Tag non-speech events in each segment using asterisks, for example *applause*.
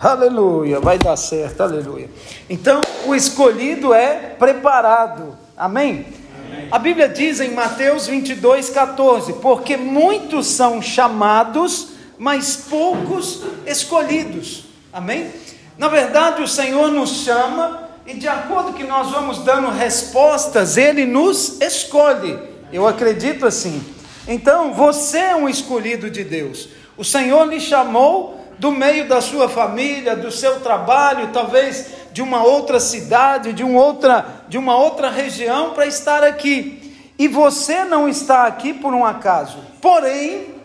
Aleluia, vai dar certo, aleluia. Então, o escolhido é preparado, amém? amém? A Bíblia diz em Mateus 22, 14: Porque muitos são chamados, mas poucos escolhidos, amém? Na verdade, o Senhor nos chama e, de acordo que nós vamos dando respostas, Ele nos escolhe. Eu acredito assim. Então, você é um escolhido de Deus. O Senhor lhe chamou do meio da sua família, do seu trabalho, talvez de uma outra cidade, de, um outra, de uma outra região para estar aqui. E você não está aqui por um acaso. Porém,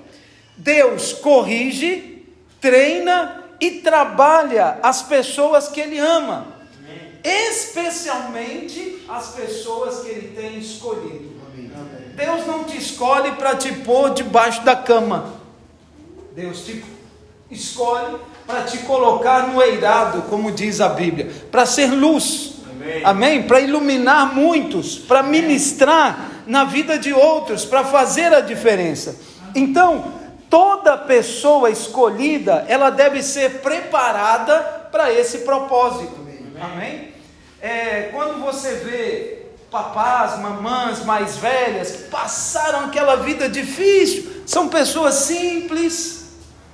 Deus corrige, treina e trabalha as pessoas que Ele ama, especialmente as pessoas que Ele tem escolhido. Deus não te escolhe para te pôr debaixo da cama. Deus te escolhe para te colocar no eirado, como diz a Bíblia, para ser luz. Amém? Amém? Para iluminar muitos, para ministrar na vida de outros, para fazer a diferença. Então, toda pessoa escolhida, ela deve ser preparada para esse propósito. Amém? É, quando você vê papás, mamãs mais velhas que passaram aquela vida difícil, são pessoas simples,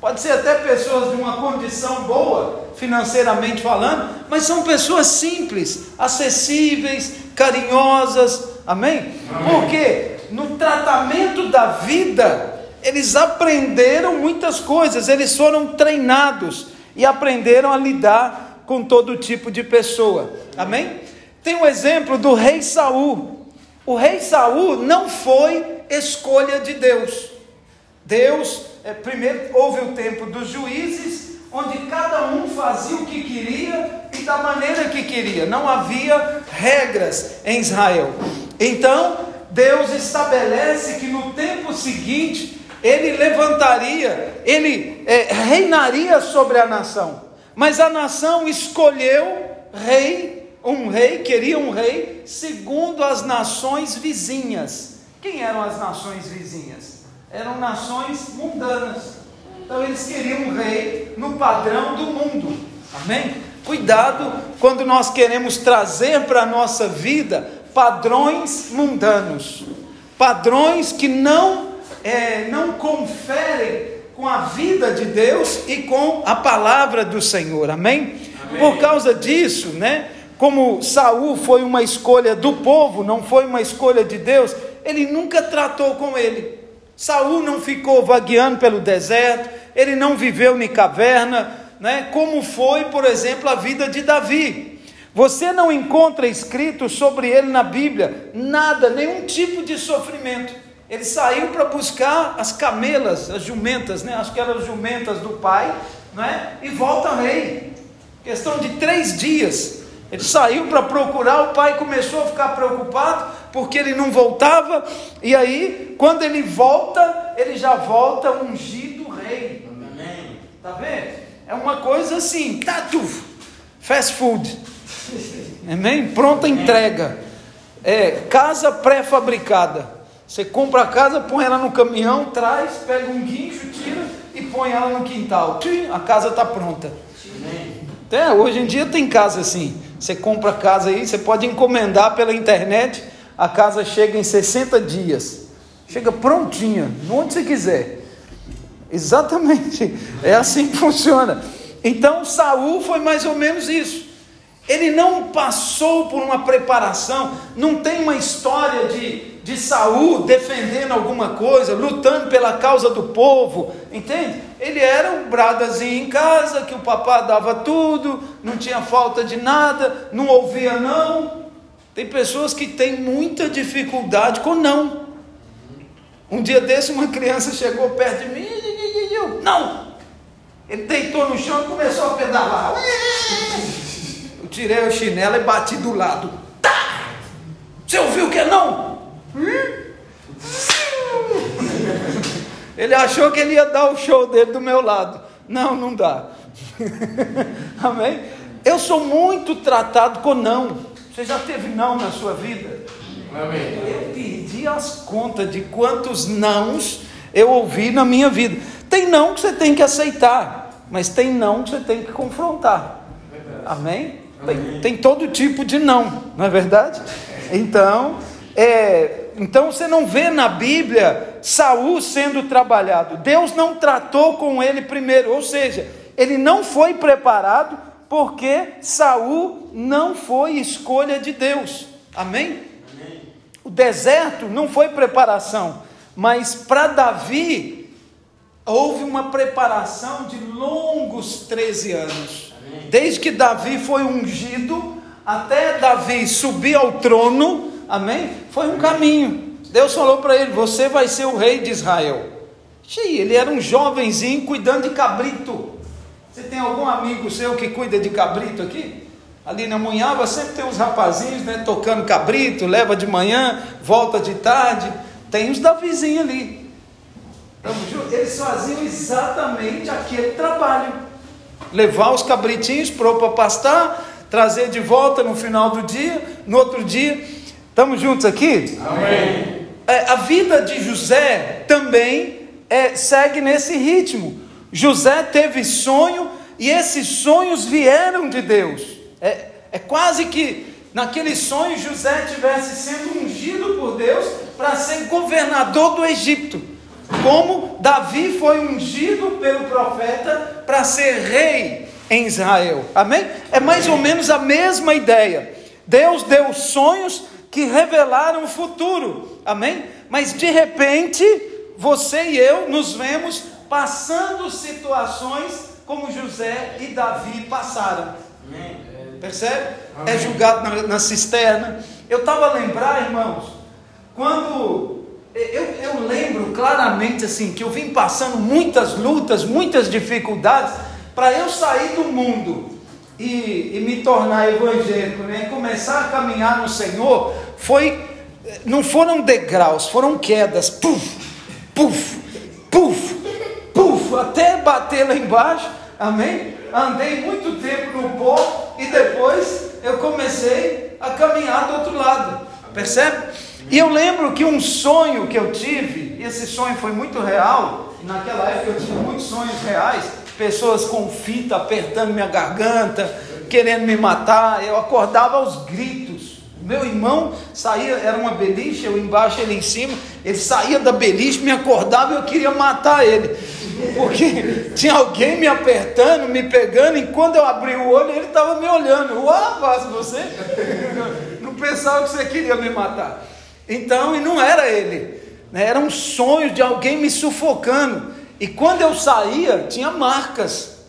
Pode ser até pessoas de uma condição boa, financeiramente falando, mas são pessoas simples, acessíveis, carinhosas, amém? amém? Porque no tratamento da vida, eles aprenderam muitas coisas, eles foram treinados e aprenderam a lidar com todo tipo de pessoa, amém? Tem o um exemplo do rei Saul. O rei Saul não foi escolha de Deus. Deus é, primeiro houve o tempo dos juízes, onde cada um fazia o que queria e da maneira que queria, não havia regras em Israel. Então, Deus estabelece que no tempo seguinte ele levantaria, ele é, reinaria sobre a nação, mas a nação escolheu rei, um rei, queria um rei, segundo as nações vizinhas. Quem eram as nações vizinhas? Eram nações mundanas. Então eles queriam um rei no padrão do mundo. Amém? Cuidado quando nós queremos trazer para a nossa vida padrões mundanos, padrões que não, é, não conferem com a vida de Deus e com a palavra do Senhor. Amém? Amém? Por causa disso, né? Como Saul foi uma escolha do povo, não foi uma escolha de Deus, ele nunca tratou com ele. Saul não ficou vagueando pelo deserto, ele não viveu em caverna, né? Como foi, por exemplo, a vida de Davi. Você não encontra escrito sobre ele na Bíblia nada, nenhum tipo de sofrimento. Ele saiu para buscar as camelas, as jumentas, né? Acho que eram as jumentas do pai, né? E volta rei. Questão de três dias. Ele saiu para procurar, o pai começou a ficar preocupado, porque ele não voltava, e aí, quando ele volta, ele já volta ungido rei. Amém. Tá vendo? É uma coisa assim, tatu, fast food. Amém? Pronta entrega. É, casa pré-fabricada. Você compra a casa, põe ela no caminhão, traz, pega um guincho, tira e põe ela no quintal. A casa está pronta. É, hoje em dia tem casa assim. Você compra a casa aí, você pode encomendar pela internet, a casa chega em 60 dias. Chega prontinha, onde você quiser. Exatamente. É assim que funciona. Então Saul foi mais ou menos isso. Ele não passou por uma preparação, não tem uma história de de Saul defendendo alguma coisa, lutando pela causa do povo, entende? Ele era um bradazinho em casa, que o papá dava tudo, não tinha falta de nada, não ouvia não. Tem pessoas que têm muita dificuldade com não. Um dia desse, uma criança chegou perto de mim e eu, não! Ele deitou no chão e começou a pedalar. Eu tirei o chinelo e bati do lado. Tá! Você ouviu que é não? Ele achou que ele ia dar o show dele do meu lado. Não, não dá. *laughs* Amém? Eu sou muito tratado com não. Você já teve não na sua vida? Amém. Eu perdi as contas de quantos nãos eu ouvi na minha vida. Tem não que você tem que aceitar. mas tem não que você tem que confrontar. Amém? Tem, tem todo tipo de não, não é verdade? Então, é, então você não vê na Bíblia Saul sendo trabalhado. Deus não tratou com ele primeiro, ou seja, ele não foi preparado porque Saul não foi escolha de Deus. Amém? Amém. O deserto não foi preparação, mas para Davi houve uma preparação de longos 13 anos. Amém. Desde que Davi foi ungido até Davi subir ao trono, amém? Foi um caminho. Deus falou para ele: Você vai ser o rei de Israel. Ele era um jovenzinho cuidando de cabrito. Você tem algum amigo seu que cuida de cabrito aqui? Ali na Munhava sempre tem uns rapazinhos, né, tocando cabrito, leva de manhã, volta de tarde. Tem os da vizinha ali. Eles faziam exatamente aquele trabalho. Levar os cabritinhos para pastar, trazer de volta no final do dia, no outro dia. Estamos juntos aqui? Amém. É, a vida de José também é, segue nesse ritmo. José teve sonho e esses sonhos vieram de Deus. É, é quase que naquele sonho José tivesse sendo ungido por Deus para ser governador do Egito. Como Davi foi ungido pelo profeta para ser rei em Israel. Amém? É mais ou menos a mesma ideia. Deus deu sonhos que revelaram o futuro. Amém? Mas de repente, você e eu nos vemos passando situações como José e Davi passaram. Amém. Percebe? Amém. É julgado na, na cisterna. Eu estava a lembrar, irmãos, quando eu, eu lembro claramente assim que eu vim passando muitas lutas, muitas dificuldades para eu sair do mundo e, e, me tornar evangélico, né? começar a caminhar no Senhor, foi não foram degraus, foram quedas, puf, puf, puf, até bater lá embaixo, amém? Andei muito tempo no pó e depois eu comecei a caminhar do outro lado, percebe? E eu lembro que um sonho que eu tive, e esse sonho foi muito real, naquela época eu tinha muitos sonhos reais, pessoas com fita apertando minha garganta, querendo me matar, eu acordava aos gritos. Meu irmão saía, era uma beliche, eu embaixo, ele em cima, ele saía da beliche, me acordava e eu queria matar ele, porque tinha alguém me apertando, me pegando, e quando eu abri o olho, ele estava me olhando. Uau, rapaz, você *laughs* não pensava que você queria me matar. Então, e não era ele, né? era um sonho de alguém me sufocando. E quando eu saía, tinha marcas.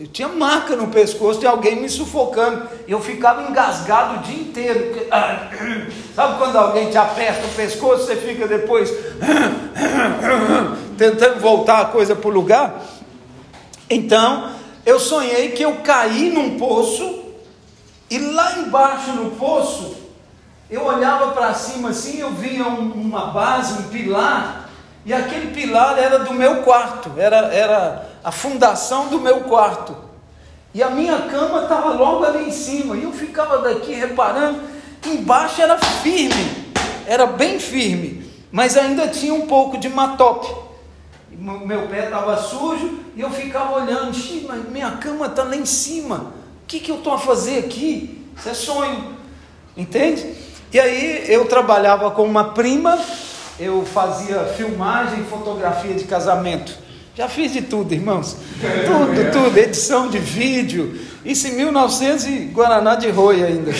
Eu tinha marca no pescoço de alguém me sufocando. E eu ficava engasgado o dia inteiro. *coughs* Sabe quando alguém te aperta o pescoço, você fica depois *coughs* tentando voltar a coisa para o lugar? Então, eu sonhei que eu caí num poço, e lá embaixo no poço, eu olhava para cima assim, eu via um, uma base, um pilar, e aquele pilar era do meu quarto, era, era a fundação do meu quarto. E a minha cama estava logo ali em cima. E eu ficava daqui reparando que embaixo era firme, era bem firme, mas ainda tinha um pouco de matope. Meu pé estava sujo e eu ficava olhando, mas minha cama está lá em cima. O que, que eu estou a fazer aqui? Isso é sonho, entende? E aí eu trabalhava com uma prima eu fazia filmagem e fotografia de casamento. Já fiz de tudo, irmãos. Tudo, tudo. Edição de vídeo. Isso em 1900 e Guaraná de roia ainda.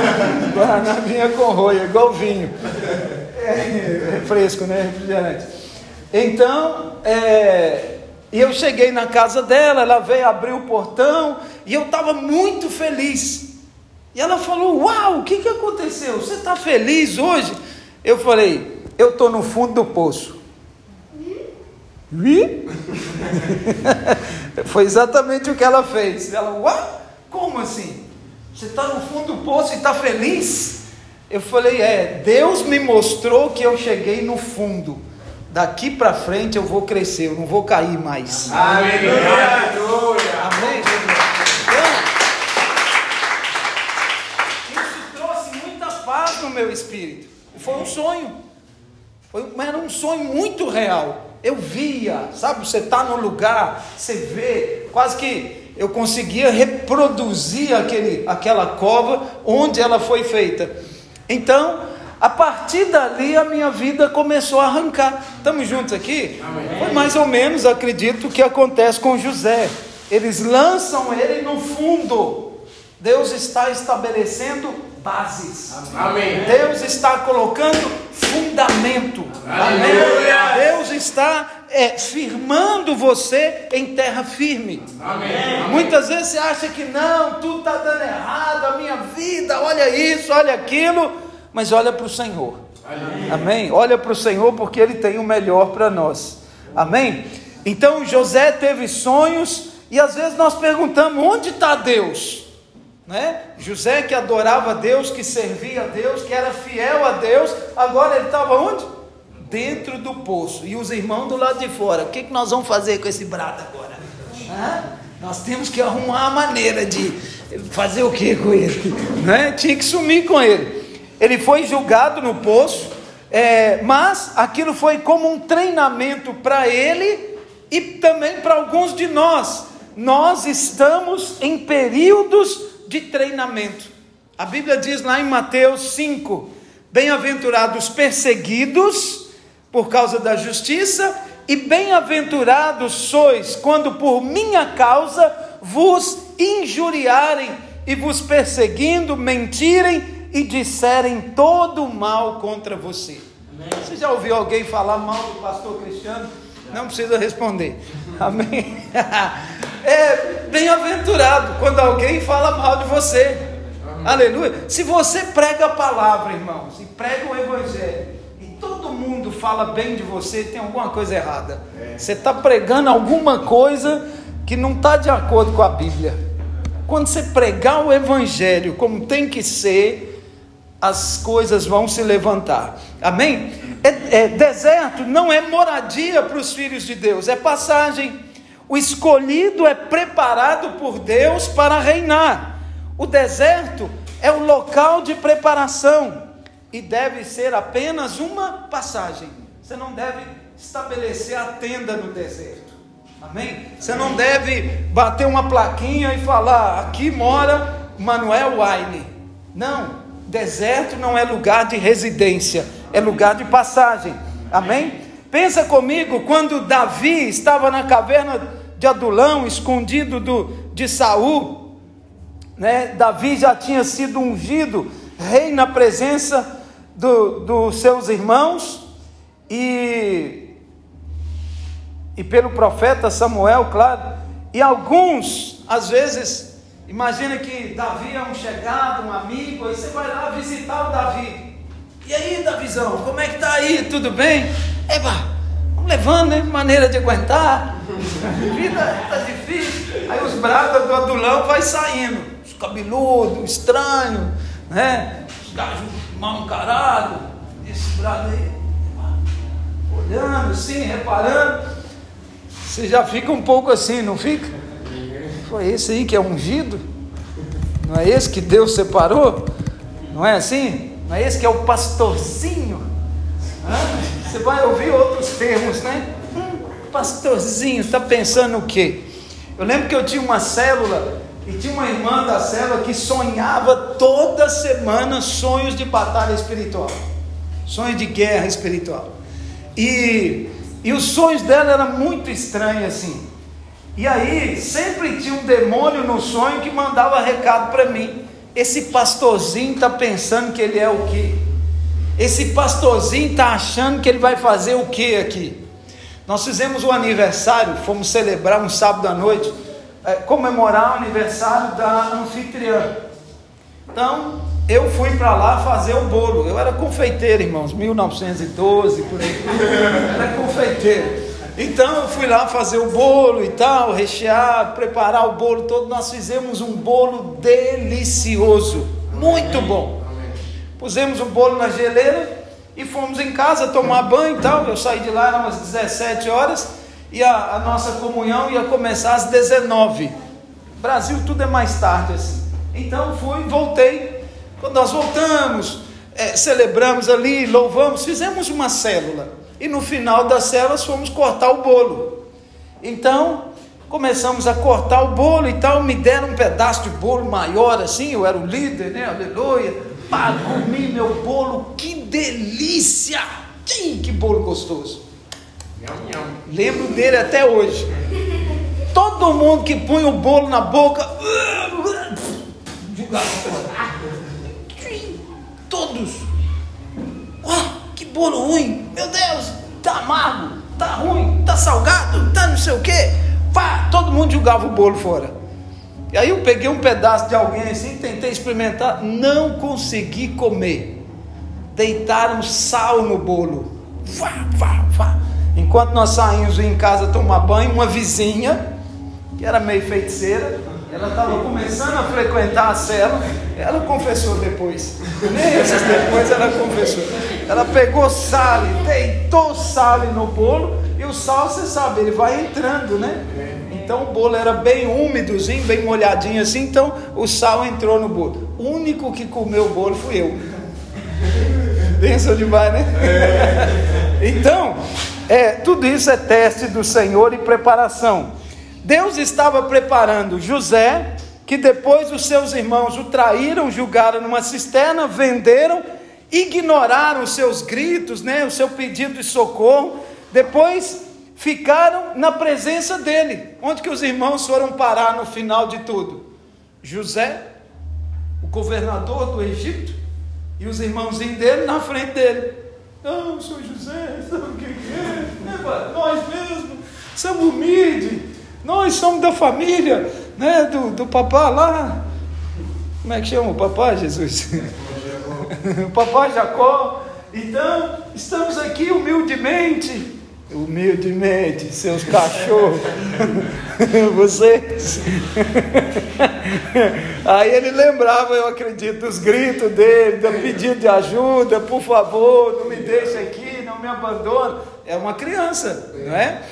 *laughs* Guaraná vinha com roia, igual vinho. É, é fresco, né? Refrigerante. Então, é, eu cheguei na casa dela, ela veio abrir o portão e eu estava muito feliz. E ela falou: Uau, o que, que aconteceu? Você está feliz hoje? Eu falei: eu estou no fundo do poço. Vi? *laughs* Foi exatamente o que ela fez. Ela, Ué? como assim? Você está no fundo do poço e está feliz? Eu falei, é, Deus me mostrou que eu cheguei no fundo. Daqui para frente eu vou crescer, eu não vou cair mais. Aleluia! Amém? Então, isso trouxe muita paz no meu espírito. Foi um sonho. Foi, mas era um sonho muito real. Eu via, sabe? Você está no lugar, você vê quase que eu conseguia reproduzir aquele, aquela cova onde ela foi feita. Então, a partir dali a minha vida começou a arrancar. Estamos juntos aqui? Amém. Foi mais ou menos, acredito, o que acontece com José. Eles lançam ele no fundo. Deus está estabelecendo bases. Amém. Deus está colocando fundamento. Amém. Deus está é, firmando você em terra firme. Amém. Muitas vezes você acha que não, tudo está dando errado, a minha vida, olha isso, olha aquilo mas olha para o Senhor. Amém. Amém? Olha para o Senhor porque Ele tem o melhor para nós. Amém? Então José teve sonhos e às vezes nós perguntamos: onde está Deus? Né? José que adorava Deus, que servia a Deus, que era fiel a Deus, agora ele estava onde? Dentro do poço. E os irmãos do lado de fora. O que, que nós vamos fazer com esse brado agora? Hã? Nós temos que arrumar a maneira de fazer o que com ele? Né? Tinha que sumir com ele ele foi julgado no poço, é, mas aquilo foi como um treinamento para ele e também para alguns de nós. Nós estamos em períodos de treinamento. A Bíblia diz lá em Mateus 5: Bem-aventurados perseguidos por causa da justiça, e bem-aventurados sois quando por minha causa vos injuriarem e vos perseguindo, mentirem e disserem todo o mal contra você. Amém. Você já ouviu alguém falar mal do pastor Cristiano? Não precisa responder. *laughs* Amém. É bem-aventurado quando alguém fala mal de você. Amém. Aleluia. Se você prega a palavra, irmãos, e prega o evangelho, e todo mundo fala bem de você, tem alguma coisa errada. É. Você está pregando alguma coisa que não está de acordo com a Bíblia. Quando você pregar o evangelho como tem que ser, as coisas vão se levantar. Amém? É, é, deserto não é moradia para os filhos de Deus, é passagem. O escolhido é preparado por Deus para reinar. O deserto é o local de preparação e deve ser apenas uma passagem. Você não deve estabelecer a tenda no deserto. Amém? Você não deve bater uma plaquinha e falar: aqui mora Manuel Wine. Não. Deserto não é lugar de residência, é lugar de passagem. Amém? Pensa comigo, quando Davi estava na caverna de Adulão, escondido do, de Saul, né? Davi já tinha sido ungido rei na presença do, dos seus irmãos e, e pelo profeta Samuel, claro. E alguns, às vezes, Imagina que Davi é um chegado, um amigo, aí você vai lá visitar o Davi. E aí, Davizão, como é que tá aí? Tudo bem? Eba, vamos levando, né? Maneira de aguentar. *laughs* Vida tá difícil. Aí os bradas do adulão vai saindo. Os cabeludos, estranho, né? Os gajos mal encarados. Esse brado aí, olhando assim, reparando. Você já fica um pouco assim, não fica? Foi esse aí que é ungido? Não é esse que Deus separou? Não é assim? Não é esse que é o pastorzinho? Hã? Você vai ouvir outros termos, né? Hum, pastorzinho, está pensando o quê? Eu lembro que eu tinha uma célula e tinha uma irmã da célula que sonhava toda semana sonhos de batalha espiritual, sonhos de guerra espiritual. E, e os sonhos dela eram muito estranhos assim. E aí, sempre tinha um demônio no sonho que mandava recado para mim. Esse pastorzinho está pensando que ele é o quê? Esse pastorzinho está achando que ele vai fazer o quê aqui? Nós fizemos um aniversário, fomos celebrar um sábado à noite, é, comemorar o aniversário da anfitriã. Então, eu fui para lá fazer o bolo. Eu era confeiteiro, irmãos, 1912, por aí. era confeiteiro. Então eu fui lá fazer o bolo e tal, rechear, preparar o bolo todo. Nós fizemos um bolo delicioso, muito bom. Pusemos o bolo na geleira e fomos em casa tomar banho e tal. Eu saí de lá, eram umas 17 horas e a, a nossa comunhão ia começar às 19. Brasil tudo é mais tarde assim. Então fui, voltei. Quando nós voltamos, é, celebramos ali, louvamos, fizemos uma célula e no final das células fomos cortar o bolo. Então, começamos a cortar o bolo e tal, me deram um pedaço de bolo maior assim, eu era o líder, né? Aleluia. Pá, comi meu bolo, que delícia! Sim, que bolo gostoso. Lembro dele até hoje. Todo mundo que põe o bolo na boca, Todos. Bolo ruim! Meu Deus, tá amargo, tá ruim, tá salgado, tá não sei o quê. Pá, todo mundo jogava o bolo fora. E aí eu peguei um pedaço de alguém assim, tentei experimentar, não consegui comer. Deitaram sal no bolo. Vá, vá, vá. Enquanto nós saímos em casa tomar banho, uma vizinha, que era meio feiticeira, ela estava começando a frequentar a cela, ela confessou depois. Meses depois ela confessou. Ela pegou sal, deitou sal no bolo, e o sal, você sabe, ele vai entrando, né? Então o bolo era bem úmidozinho, bem molhadinho assim, então o sal entrou no bolo. O único que comeu o bolo fui eu. Pensa demais, né? Então, é, tudo isso é teste do Senhor e preparação. Deus estava preparando José, que depois os seus irmãos o traíram, julgaram numa cisterna, venderam, ignoraram os seus gritos, né, o seu pedido de socorro. Depois ficaram na presença dele. Onde que os irmãos foram parar no final de tudo? José, o governador do Egito, e os irmãozinhos dele na frente dele. Não, sou José, sabe o que é? é nós mesmos somos humildes, nós somos da família, né, do, do papai lá. Como é que chama o papai, Jesus? *laughs* o papai Jacó. Então, estamos aqui humildemente humildemente, seus cachorros, *laughs* vocês. *laughs* Aí ele lembrava, eu acredito, os gritos dele, do pedido de ajuda, por favor, não me deixe aqui, não me abandone. É uma criança, não é?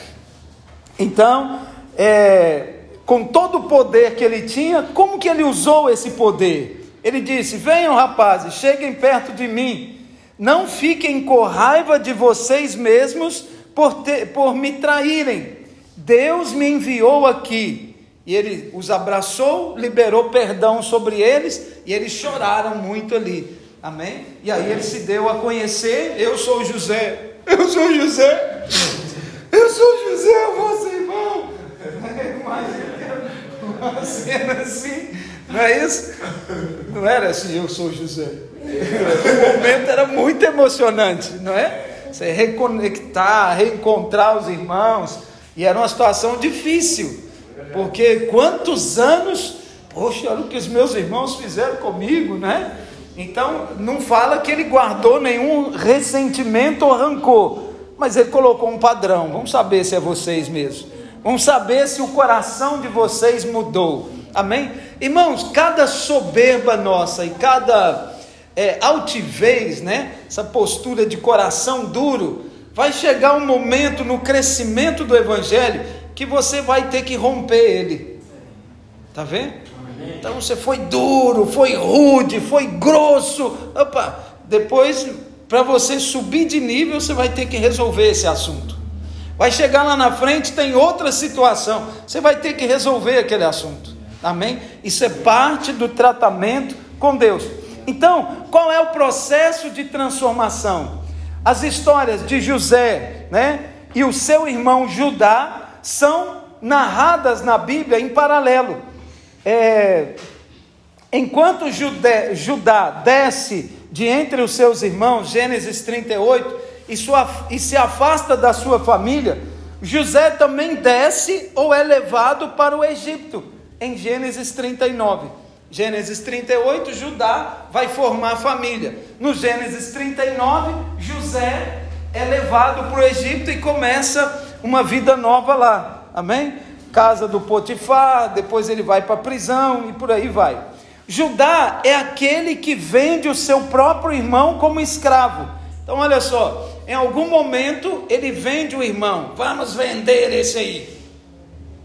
Então, é, com todo o poder que ele tinha, como que ele usou esse poder? Ele disse: Venham rapazes, cheguem perto de mim, não fiquem com raiva de vocês mesmos por, ter, por me traírem. Deus me enviou aqui. E ele os abraçou, liberou perdão sobre eles, e eles choraram muito ali. Amém? E aí ele se deu a conhecer: Eu sou José, eu sou José, eu sou José, você. Imagina uma cena assim, não é isso? Não era assim, eu sou José. O momento era muito emocionante, não é? você reconectar, reencontrar os irmãos. E era uma situação difícil, porque quantos anos, poxa, olha o que os meus irmãos fizeram comigo, né? Então, não fala que ele guardou nenhum ressentimento ou rancor, mas ele colocou um padrão. Vamos saber se é vocês mesmos. Vamos saber se o coração de vocês mudou. Amém? Irmãos, cada soberba nossa e cada é, altivez, né? essa postura de coração duro, vai chegar um momento no crescimento do Evangelho que você vai ter que romper ele. Está vendo? Então você foi duro, foi rude, foi grosso. Opa, depois, para você subir de nível, você vai ter que resolver esse assunto. Vai chegar lá na frente, tem outra situação, você vai ter que resolver aquele assunto. Amém? Isso é parte do tratamento com Deus. Então, qual é o processo de transformação? As histórias de José, né, e o seu irmão Judá são narradas na Bíblia em paralelo. É, enquanto Judé, Judá desce de entre os seus irmãos, Gênesis 38, e, sua, e se afasta da sua família, José também desce ou é levado para o Egito, em Gênesis 39. Gênesis 38, Judá vai formar família. No Gênesis 39, José é levado para o Egito e começa uma vida nova lá. Amém? Casa do Potifar, depois ele vai para a prisão e por aí vai. Judá é aquele que vende o seu próprio irmão como escravo. Então, olha só, em algum momento ele vende o irmão, vamos vender esse aí.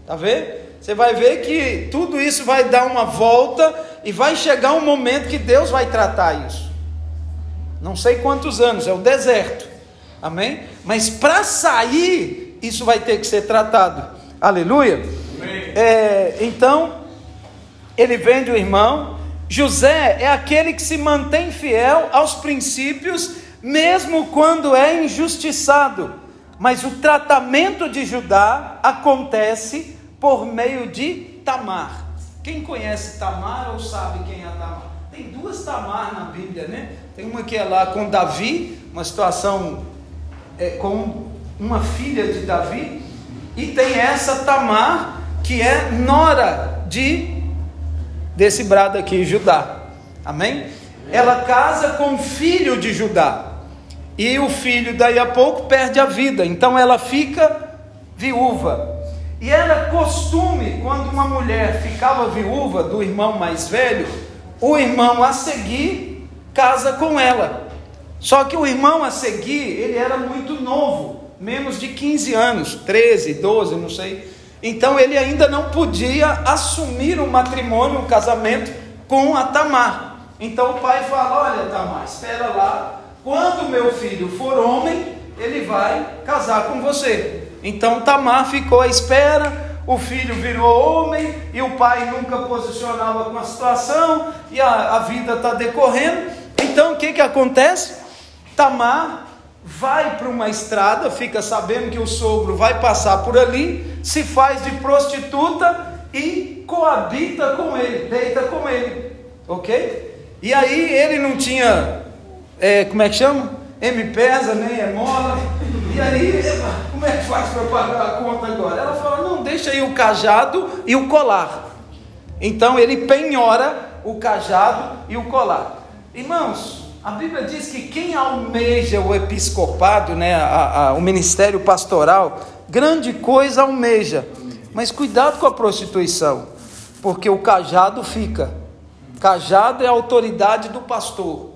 Tá vendo? Você vai ver que tudo isso vai dar uma volta e vai chegar um momento que Deus vai tratar isso. Não sei quantos anos, é o deserto. Amém? Mas para sair, isso vai ter que ser tratado. Aleluia. É, então, ele vende o irmão. José é aquele que se mantém fiel aos princípios, mesmo quando é injustiçado. Mas o tratamento de Judá acontece por meio de Tamar. Quem conhece Tamar ou sabe quem é Tamar? Tem duas Tamar na Bíblia, né? Tem uma que é lá com Davi, uma situação é, com uma filha de Davi, e tem essa Tamar que é nora de desse brado aqui, Judá. Amém? Ela casa com o filho de Judá. E o filho, daí a pouco, perde a vida. Então ela fica viúva. E era costume, quando uma mulher ficava viúva do irmão mais velho, o irmão a seguir casa com ela. Só que o irmão a seguir, ele era muito novo, menos de 15 anos, 13, 12, não sei. Então ele ainda não podia assumir um matrimônio, um casamento com a Tamar. Então o pai fala: Olha, Tamar, espera lá, quando meu filho for homem, ele vai casar com você. Então Tamar ficou à espera, o filho virou homem e o pai nunca posicionava com a situação e a, a vida está decorrendo. Então o que, que acontece? Tamar vai para uma estrada, fica sabendo que o sogro vai passar por ali, se faz de prostituta e coabita com ele, deita com ele, ok? E aí ele não tinha, é, como é que chama? M-Pesa, nem é mola. E aí, como é que faz para pagar a conta agora? Ela fala: não, deixa aí o cajado e o colar. Então ele penhora o cajado e o colar. Irmãos, a Bíblia diz que quem almeja o episcopado, né, a, a, o ministério pastoral, grande coisa almeja. Mas cuidado com a prostituição, porque o cajado fica. Cajado é a autoridade do pastor.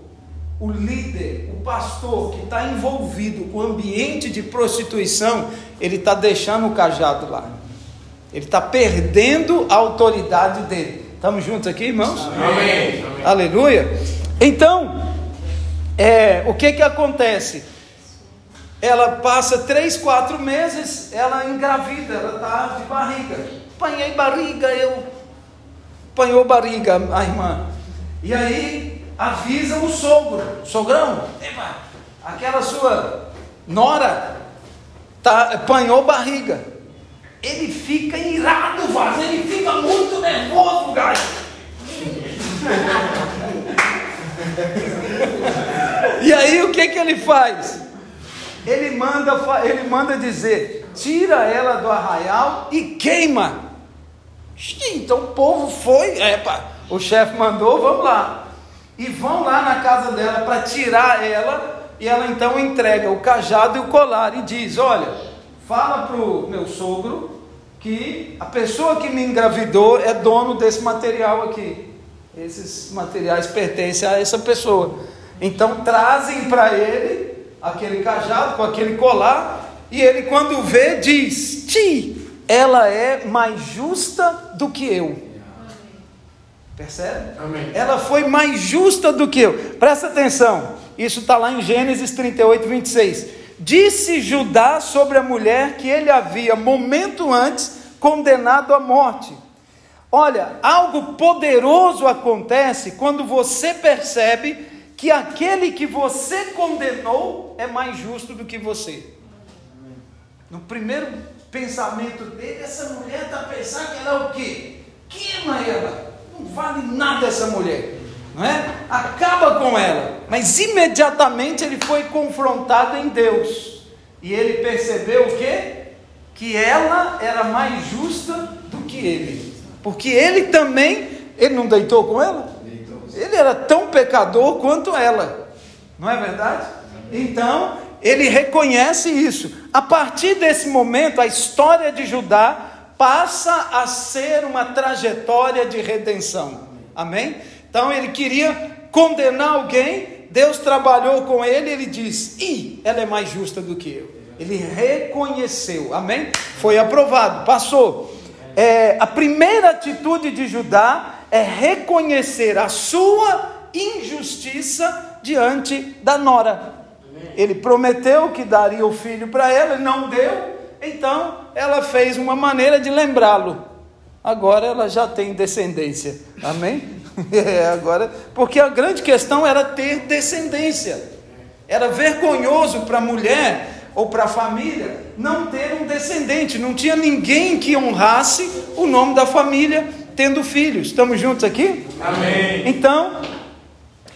O líder, o pastor que está envolvido com o ambiente de prostituição, ele está deixando o cajado lá. Ele está perdendo a autoridade dele. Estamos juntos aqui, irmãos? Amém. Aleluia. Então, é, o que que acontece? Ela passa três, quatro meses, ela engravida, ela está de barriga. Apanhei barriga, eu. Apanhou barriga, a irmã. E aí avisa o sogro, sogrão, Eba, aquela sua nora tá, apanhou barriga. Ele fica irado, Vaz, ele fica muito nervoso, gajo. E aí o que, que ele faz? Ele manda, ele manda dizer: tira ela do arraial e queima. Então o povo foi, epa, o chefe mandou, vamos lá. E vão lá na casa dela para tirar ela, e ela então entrega o cajado e o colar e diz: Olha, fala para o meu sogro que a pessoa que me engravidou é dono desse material aqui. Esses materiais pertencem a essa pessoa. Então trazem para ele aquele cajado com aquele colar, e ele, quando vê, diz: Ti, ela é mais justa do que eu. Percebe? Amém. Ela foi mais justa do que eu. Presta atenção, isso está lá em Gênesis 38, 26. Disse Judá sobre a mulher que ele havia, momento antes, condenado à morte. Olha, algo poderoso acontece quando você percebe que aquele que você condenou é mais justo do que você. No primeiro pensamento dele, essa mulher está pensando que ela é o quê? Queima ela. Não vale nada essa mulher. Não é? Acaba com ela. Mas imediatamente ele foi confrontado em Deus. E ele percebeu o quê? Que ela era mais justa do que ele. Porque ele também, ele não deitou com ela? Ele era tão pecador quanto ela, não é verdade? Então, ele reconhece isso. A partir desse momento, a história de Judá passa a ser uma trajetória de redenção. Amém? Então, ele queria condenar alguém, Deus trabalhou com ele, ele diz: "E ela é mais justa do que eu". Ele reconheceu. Amém? Foi aprovado, passou. É, a primeira atitude de Judá é reconhecer a sua injustiça diante da nora. Ele prometeu que daria o filho para ela, não deu, então ela fez uma maneira de lembrá-lo. agora ela já tem descendência. Amém? *laughs* É, agora, porque a grande questão era ter descendência. Era vergonhoso para a mulher ou para a família não ter um descendente. Não tinha ninguém que honrasse o nome da família tendo filhos. Estamos juntos aqui? Amém. Então,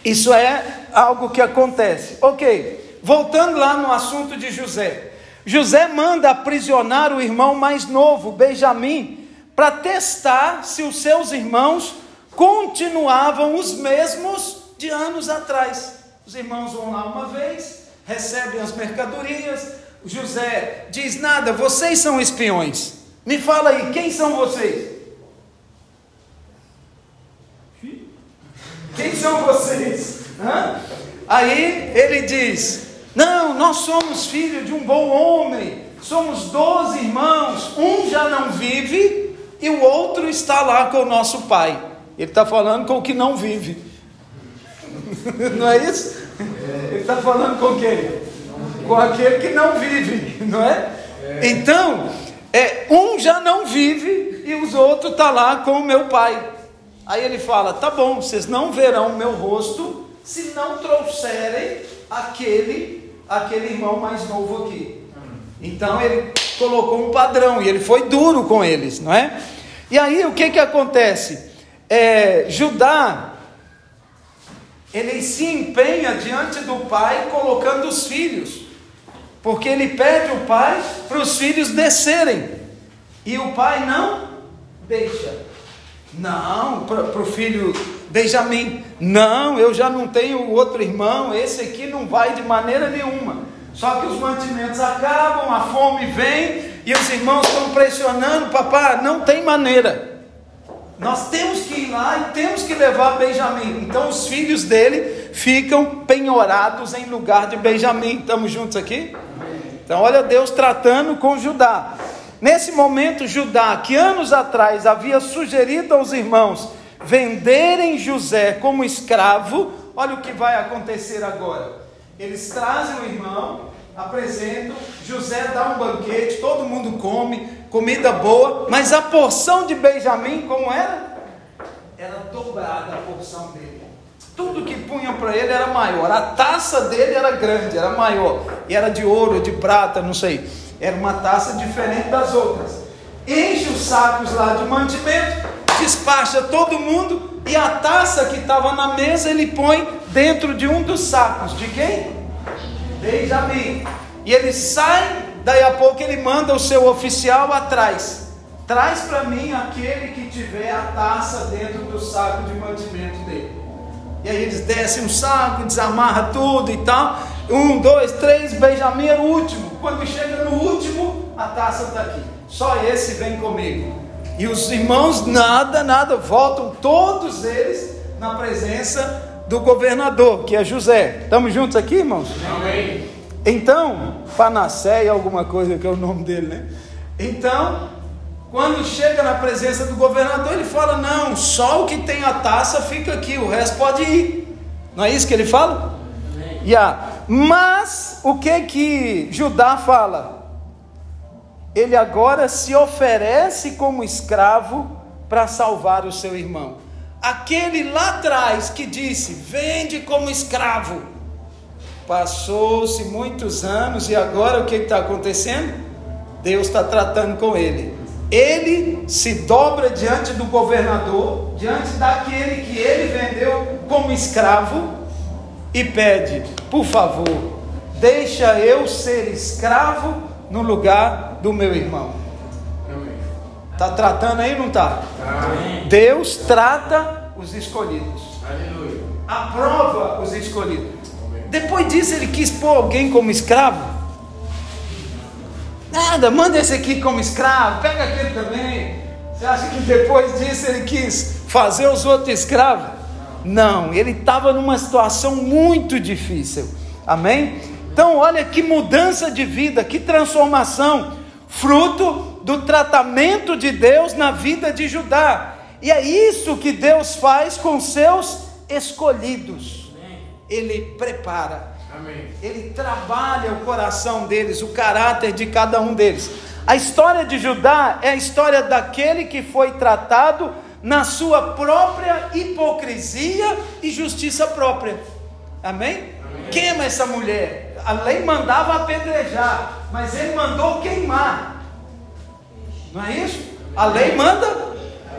isso é algo que acontece. Ok, voltando lá no assunto de José. José manda aprisionar o irmão mais novo, Benjamim, para testar se os seus irmãos continuavam os mesmos de anos atrás. Os irmãos vão lá uma vez, recebem as mercadorias. José diz: Nada, vocês são espiões. Me fala aí, quem são vocês? Quem são vocês? Hã? Aí ele diz: Não, nós somos filhos de um bom homem, somos doze irmãos, um já não vive e o outro está lá com o nosso pai. Ele está falando com o que não vive. *laughs* Não é isso? Ele está falando com quem? Com aquele que não vive, não é? Então, é, um já não vive e os outros estão tá lá com o meu pai. Aí ele fala: tá bom, vocês não verão o meu rosto se não trouxerem aquele, aquele irmão mais novo aqui. Então ele colocou um padrão e ele foi duro com eles, não é? E aí o que que acontece? É, Judá ele se empenha diante do pai colocando os filhos, porque ele pede o pai para os filhos descerem e o pai não deixa. Não, para o filho Benjamim, não, eu já não tenho outro irmão, esse aqui não vai de maneira nenhuma. Só que os mantimentos acabam, a fome vem e os irmãos estão pressionando, papai, não tem maneira. Nós temos que ir lá e temos que levar Benjamim. Então os filhos dele ficam penhorados em lugar de Benjamim. Estamos juntos aqui? Então olha Deus tratando com Judá. Nesse momento, Judá, que anos atrás havia sugerido aos irmãos venderem José como escravo, olha o que vai acontecer agora. Eles trazem o irmão, apresentam, José dá um banquete, todo mundo come, comida boa, mas a porção de Benjamim, como era? Era dobrada a porção dele. Tudo que punham para ele era maior, a taça dele era grande, era maior, e era de ouro, de prata, não sei, era uma taça diferente das outras. Enche os sacos lá de mantimento, despacha todo mundo, e a taça que estava na mesa ele põe dentro de um dos sacos. De quem? Benjamim. E ele sai, daí a pouco ele manda o seu oficial atrás. Traz para mim aquele que tiver a taça dentro do saco de mantimento dele. E aí eles descem um saco, desamarra tudo e tal. Um, dois, três, Benjamim era o último. Quando chega no último, a taça está aqui. Só esse vem comigo. E os irmãos, nada, nada, voltam todos eles na presença do governador, que é José. Estamos juntos aqui, irmãos? Amém. Então, Panassé alguma coisa que é o nome dele, né? Então, quando chega na presença do governador, ele fala: Não, só o que tem a taça fica aqui, o resto pode ir. Não é isso que ele fala? Yeah. Mas o que que Judá fala? Ele agora se oferece como escravo para salvar o seu irmão. Aquele lá atrás que disse: vende como escravo. Passou-se muitos anos e agora o que está acontecendo? Deus está tratando com ele. Ele se dobra diante do governador, diante daquele que ele vendeu como escravo, e pede: por favor, deixa eu ser escravo no lugar do meu irmão. Está tratando aí, não está? Deus trata os escolhidos. Aleluia. Aprova os escolhidos. Amém. Depois disso, ele quis pôr alguém como escravo. Nada, manda esse aqui como escravo, pega aquele também. Você acha que depois disso ele quis fazer os outros escravos? Não, ele estava numa situação muito difícil. Amém? Então, olha que mudança de vida, que transformação, fruto do tratamento de Deus na vida de Judá. E é isso que Deus faz com seus escolhidos. Ele prepara. Ele trabalha o coração deles, o caráter de cada um deles. A história de Judá é a história daquele que foi tratado na sua própria hipocrisia e justiça própria. Amém? Amém? Queima essa mulher. A lei mandava apedrejar, mas ele mandou queimar. Não é isso? A lei manda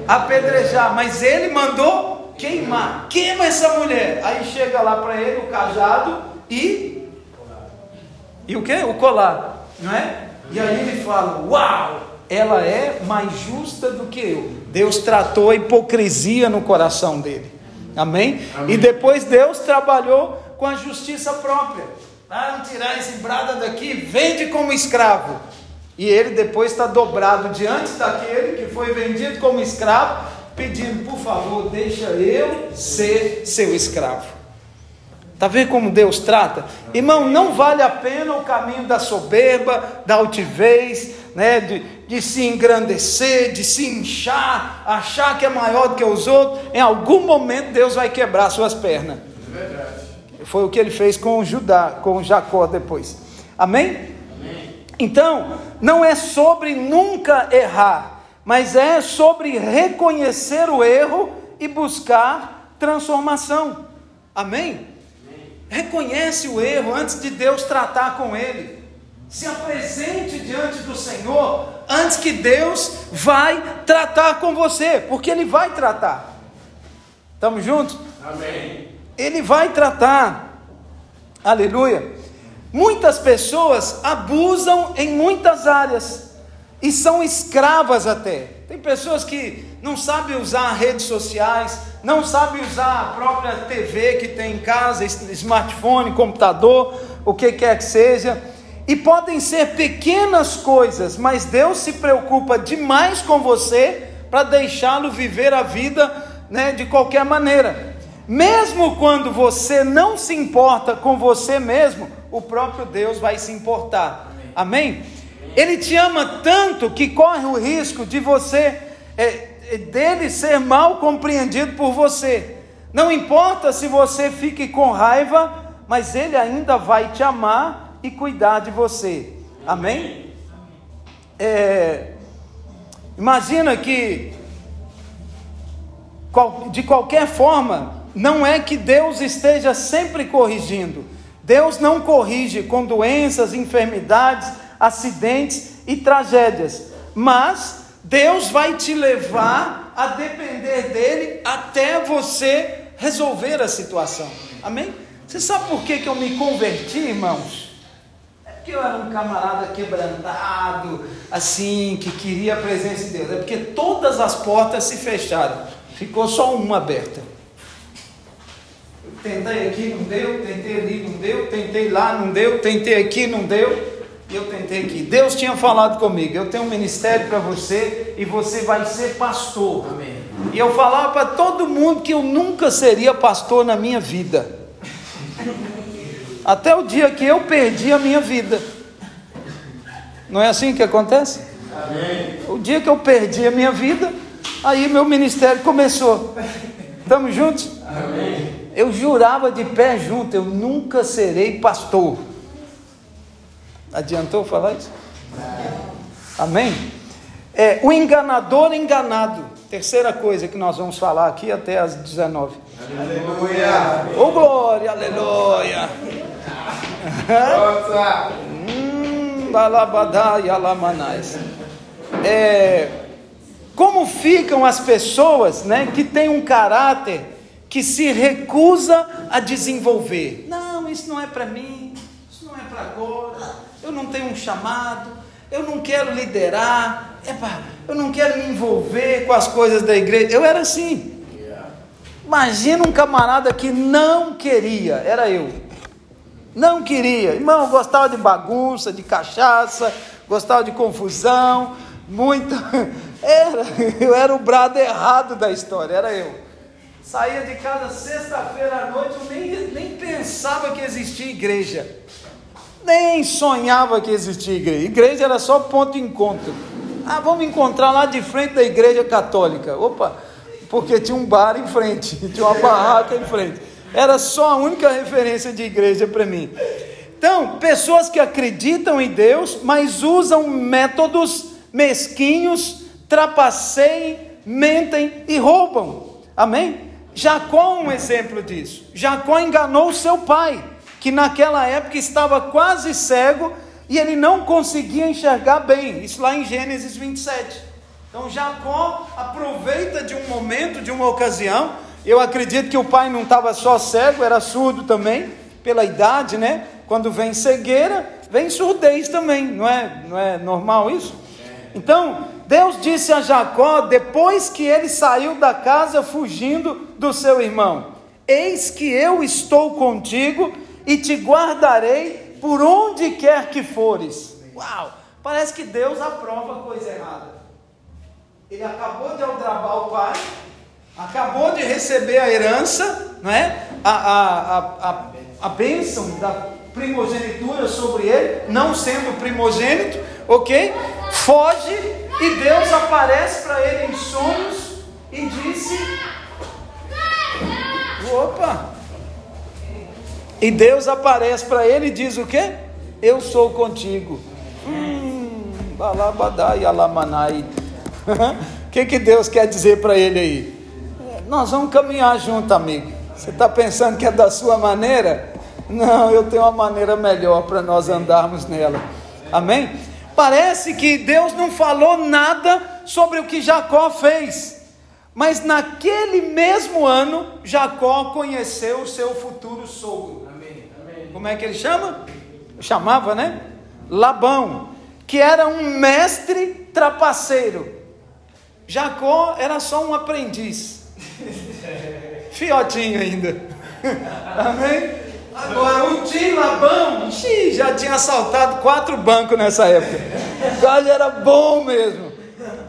apedrejar, mas ele mandou queimar. Queima essa mulher. Aí chega lá para ele o cajado e e o que? O colar, não é? E aí ele fala: "Uau! Ela é mais justa do que eu". Deus tratou a hipocrisia no coração dele. Amém? Amém. E depois Deus trabalhou com a justiça própria. Ah, tirar esse brada daqui, vende como escravo. E ele depois está dobrado diante daquele que foi vendido como escravo, pedindo, por favor, deixa eu ser seu escravo. Está vendo como Deus trata? Irmão, não vale a pena o caminho da soberba, da altivez, né, de, de se engrandecer, de se inchar, achar que é maior do que os outros. Em algum momento Deus vai quebrar suas pernas. Foi o que ele fez com Judá, com Jacó depois. Amém? Então, não é sobre nunca errar, mas é sobre reconhecer o erro e buscar transformação. Amém? Reconhece o erro antes de Deus tratar com ele. Se apresente diante do Senhor antes que Deus vai tratar com você, porque Ele vai tratar. Estamos juntos? Amém. Ele vai tratar. Aleluia. Muitas pessoas abusam em muitas áreas e são escravas até. Tem pessoas que não sabem usar redes sociais, não sabem usar a própria TV que tem em casa, smartphone, computador, o que quer que seja. E podem ser pequenas coisas, mas Deus se preocupa demais com você para deixá-lo viver a vida né, de qualquer maneira. Mesmo quando você não se importa com você mesmo, o próprio Deus vai se importar. Amém? Ele te ama tanto que corre o risco de você, é, é, dele ser mal compreendido por você. Não importa se você fique com raiva, mas ele ainda vai te amar e cuidar de você. Amém? É, imagina que, de qualquer forma, não é que Deus esteja sempre corrigindo. Deus não corrige com doenças, enfermidades, acidentes e tragédias, mas Deus vai te levar a depender dele até você resolver a situação. Amém? Você sabe por que, que eu me converti, irmãos? É porque eu era um camarada quebrantado, assim, que queria a presença de Deus. É porque todas as portas se fecharam, ficou só uma aberta. Tentei aqui, não deu, tentei ali, não deu, tentei lá, não deu, tentei aqui, não deu, e eu tentei aqui. Deus tinha falado comigo: eu tenho um ministério para você e você vai ser pastor. Amém. E eu falava para todo mundo que eu nunca seria pastor na minha vida. Até o dia que eu perdi a minha vida. Não é assim que acontece? Amém. O dia que eu perdi a minha vida, aí meu ministério começou. Estamos juntos? Amém. Eu jurava de pé junto, eu nunca serei pastor. Adiantou falar isso? Amém? É, o enganador enganado. Terceira coisa que nós vamos falar aqui até as 19. Aleluia! Ô oh, glória, aleluia! hum, é, como ficam as pessoas né, que têm um caráter que se recusa a desenvolver. Não, isso não é para mim, isso não é para agora, eu não tenho um chamado, eu não quero liderar, epa, eu não quero me envolver com as coisas da igreja. Eu era assim. Imagina um camarada que não queria, era eu. Não queria, irmão, gostava de bagunça, de cachaça, gostava de confusão, muita. *laughs* Era, eu era o brado errado da história, era eu. Saía de casa sexta-feira à noite, eu nem, nem pensava que existia igreja. Nem sonhava que existia igreja. Igreja era só ponto de encontro. Ah, vamos encontrar lá de frente da igreja católica. Opa, porque tinha um bar em frente, *laughs* tinha uma barraca em frente. Era só a única referência de igreja para mim. Então, pessoas que acreditam em Deus, mas usam métodos mesquinhos, trapaceiem, mentem e roubam. Amém? Jacó é um exemplo disso. Jacó enganou seu pai, que naquela época estava quase cego e ele não conseguia enxergar bem. Isso lá em Gênesis 27. Então Jacó aproveita de um momento, de uma ocasião. Eu acredito que o pai não estava só cego, era surdo também, pela idade, né? Quando vem cegueira, vem surdez também, não é, não é normal isso? Então, Deus disse a Jacó, depois que ele saiu da casa fugindo do seu irmão: Eis que eu estou contigo e te guardarei por onde quer que fores. Uau! Parece que Deus aprova coisa errada. Ele acabou de aldrabar o pai, acabou de receber a herança, não é? a, a, a, a, a bênção da primogenitura sobre ele, não sendo primogênito, ok? Foge e Deus aparece para ele em sonhos e disse: Opa! E Deus aparece para ele e diz o que? Eu sou contigo. Hum, balabadai alamanai. O *laughs* que, que Deus quer dizer para ele aí? Nós vamos caminhar junto, amigo. Você está pensando que é da sua maneira? Não, eu tenho uma maneira melhor para nós andarmos nela. Amém? Parece que Deus não falou nada sobre o que Jacó fez. Mas naquele mesmo ano, Jacó conheceu o seu futuro sogro. Amém. Amém. Como é que ele chama? Chamava, né? Labão, que era um mestre trapaceiro. Jacó era só um aprendiz. *laughs* Fiotinho ainda. *laughs* Amém? Agora, o tio Labão, já tinha assaltado quatro bancos nessa época. Cara era bom mesmo.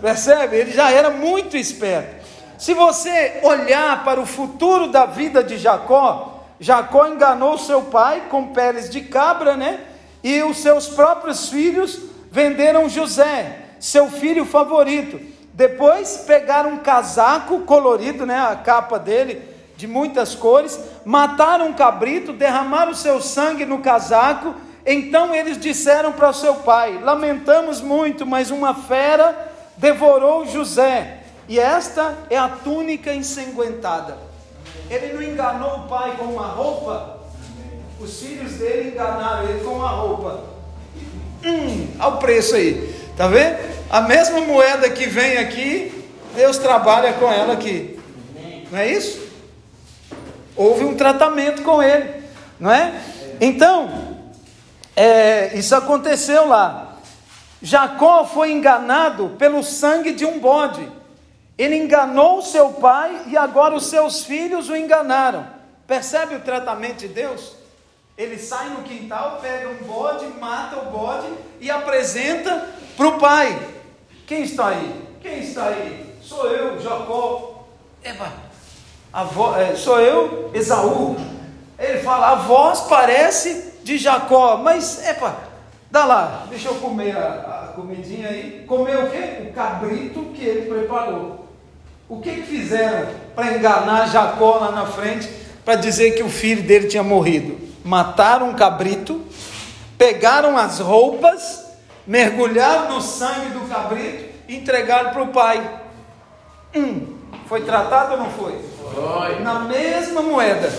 Percebe? Ele já era muito esperto. Se você olhar para o futuro da vida de Jacó, Jacó enganou seu pai com peles de cabra, né? E os seus próprios filhos venderam José, seu filho favorito. Depois pegaram um casaco colorido, né? A capa dele de muitas cores, mataram um cabrito, derramaram seu sangue no casaco. Então eles disseram para seu pai: Lamentamos muito, mas uma fera devorou José. E esta é a túnica ensanguentada. Ele não enganou o pai com uma roupa, os filhos dele enganaram ele com uma roupa. Hum, olha o preço aí, tá vendo? A mesma moeda que vem aqui, Deus trabalha com ela aqui, não é isso? Houve um tratamento com ele, não é? Então, é, isso aconteceu lá. Jacó foi enganado pelo sangue de um bode. Ele enganou seu pai e agora os seus filhos o enganaram. Percebe o tratamento de Deus? Ele sai no quintal, pega um bode, mata o bode e apresenta para o pai. Quem está aí? Quem está aí? Sou eu, Jacó. Eba, vo, é, sou eu, Esaú. Ele fala, a voz parece de Jacó, mas, epa, dá lá, deixa eu comer a, a comidinha aí. Comer o quê? O cabrito que ele preparou. O que, que fizeram para enganar Jacó lá na frente, para dizer que o filho dele tinha morrido? Mataram um cabrito, pegaram as roupas, mergulharam no sangue do cabrito e entregaram para o pai. Hum, foi tratado ou não foi? Foi. Na mesma moeda.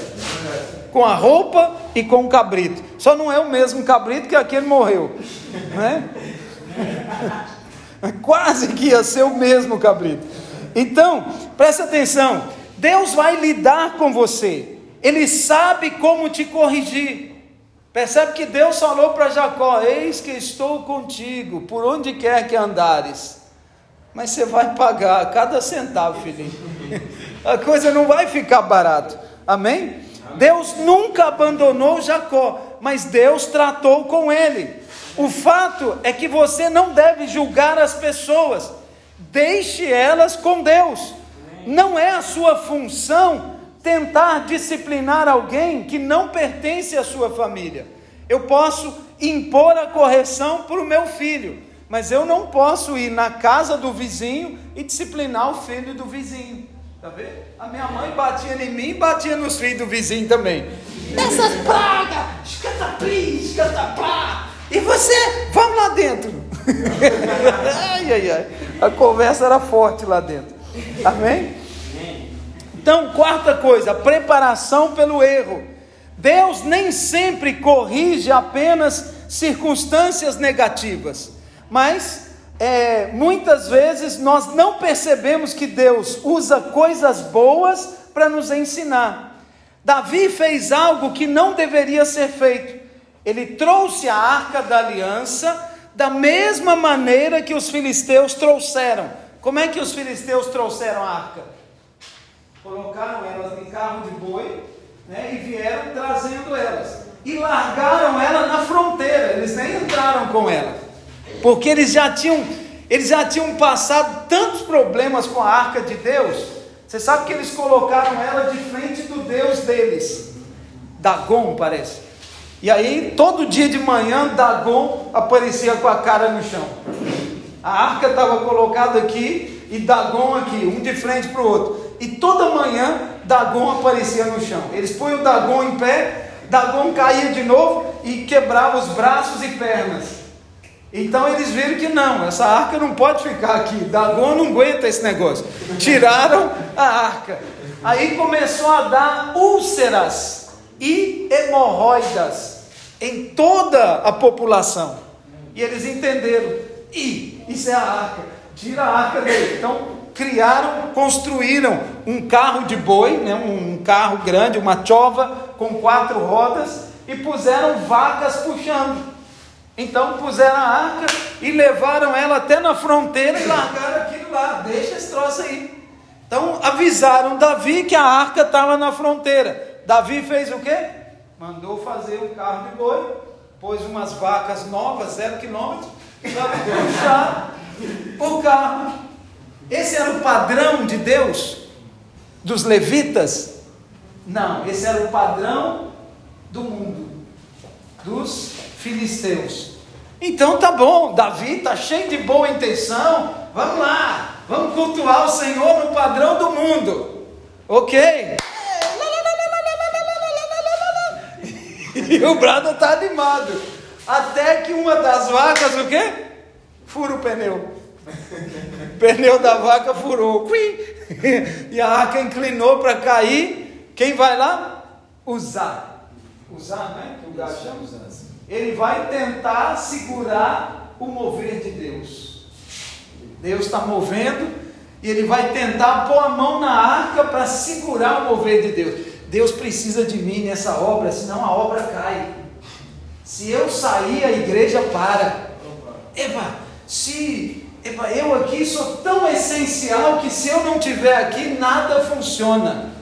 Com a roupa e com o cabrito. Só não é o mesmo cabrito que aquele morreu. Né? Quase que ia ser o mesmo cabrito. Então, presta atenção. Deus vai lidar com você. Ele sabe como te corrigir. Percebe que Deus falou para Jacó: Eis que estou contigo, por onde quer que andares. Mas você vai pagar cada centavo, filhinho. *laughs* A coisa não vai ficar barato. Amém? Amém? Deus nunca abandonou Jacó, mas Deus tratou com ele. O fato é que você não deve julgar as pessoas. Deixe elas com Deus. Não é a sua função tentar disciplinar alguém que não pertence à sua família. Eu posso impor a correção para o meu filho, mas eu não posso ir na casa do vizinho e disciplinar o filho do vizinho. Tá vendo? A minha mãe batia em mim e batia nos filhos do vizinho também. essas pragas, escatapri, escataplá. E você, vamos lá dentro. *laughs* ai, ai, ai. A conversa era forte lá dentro. Amém? Então, quarta coisa, preparação pelo erro. Deus nem sempre corrige apenas circunstâncias negativas, mas é, muitas vezes nós não percebemos que Deus usa coisas boas para nos ensinar. Davi fez algo que não deveria ser feito. Ele trouxe a arca da aliança da mesma maneira que os filisteus trouxeram. Como é que os filisteus trouxeram a arca? Colocaram elas em carro de boi né, e vieram trazendo elas. E largaram ela na fronteira, eles nem entraram com ela. Porque eles já tinham, eles já tinham passado tantos problemas com a arca de Deus. Você sabe que eles colocaram ela de frente do Deus deles. Dagon, parece. E aí, todo dia de manhã, Dagon aparecia com a cara no chão. A arca estava colocada aqui e Dagon aqui, um de frente para o outro. E toda manhã, Dagon aparecia no chão. Eles põem o Dagon em pé, Dagon caía de novo e quebrava os braços e pernas. Então eles viram que não, essa arca não pode ficar aqui. Dagon não aguenta esse negócio. Tiraram a arca. Aí começou a dar úlceras e hemorroidas em toda a população. E eles entenderam: e isso é a arca, tira a arca dele. Então criaram, construíram um carro de boi, né, um carro grande, uma chova com quatro rodas e puseram vacas puxando. Então puseram a arca e levaram ela até na fronteira e largaram aquilo lá. Deixa esse troço aí. Então avisaram Davi que a arca estava na fronteira. Davi fez o quê? mandou fazer um carro de boi, pôs umas vacas novas, zero quilômetro, para puxar o carro. Esse era o padrão de Deus, dos levitas? Não, esse era o padrão do mundo, dos filisteus. Então tá bom, Davi está cheio de boa intenção, vamos lá, vamos cultuar o Senhor no padrão do mundo, ok? *laughs* E o Brado está animado. Até que uma das vacas, o quê? Fura o pneu. *laughs* Pneu da vaca furou. *laughs* E a arca inclinou para cair. Quem vai lá? Usar. Usar, né? Que o gato chama. Ele vai tentar segurar o mover de Deus. Deus está movendo e ele vai tentar pôr a mão na arca para segurar o mover de Deus. Deus precisa de mim nessa obra, senão a obra cai. Se eu sair, a igreja para. Eva, se Eva, eu aqui sou tão essencial que se eu não estiver aqui, nada funciona.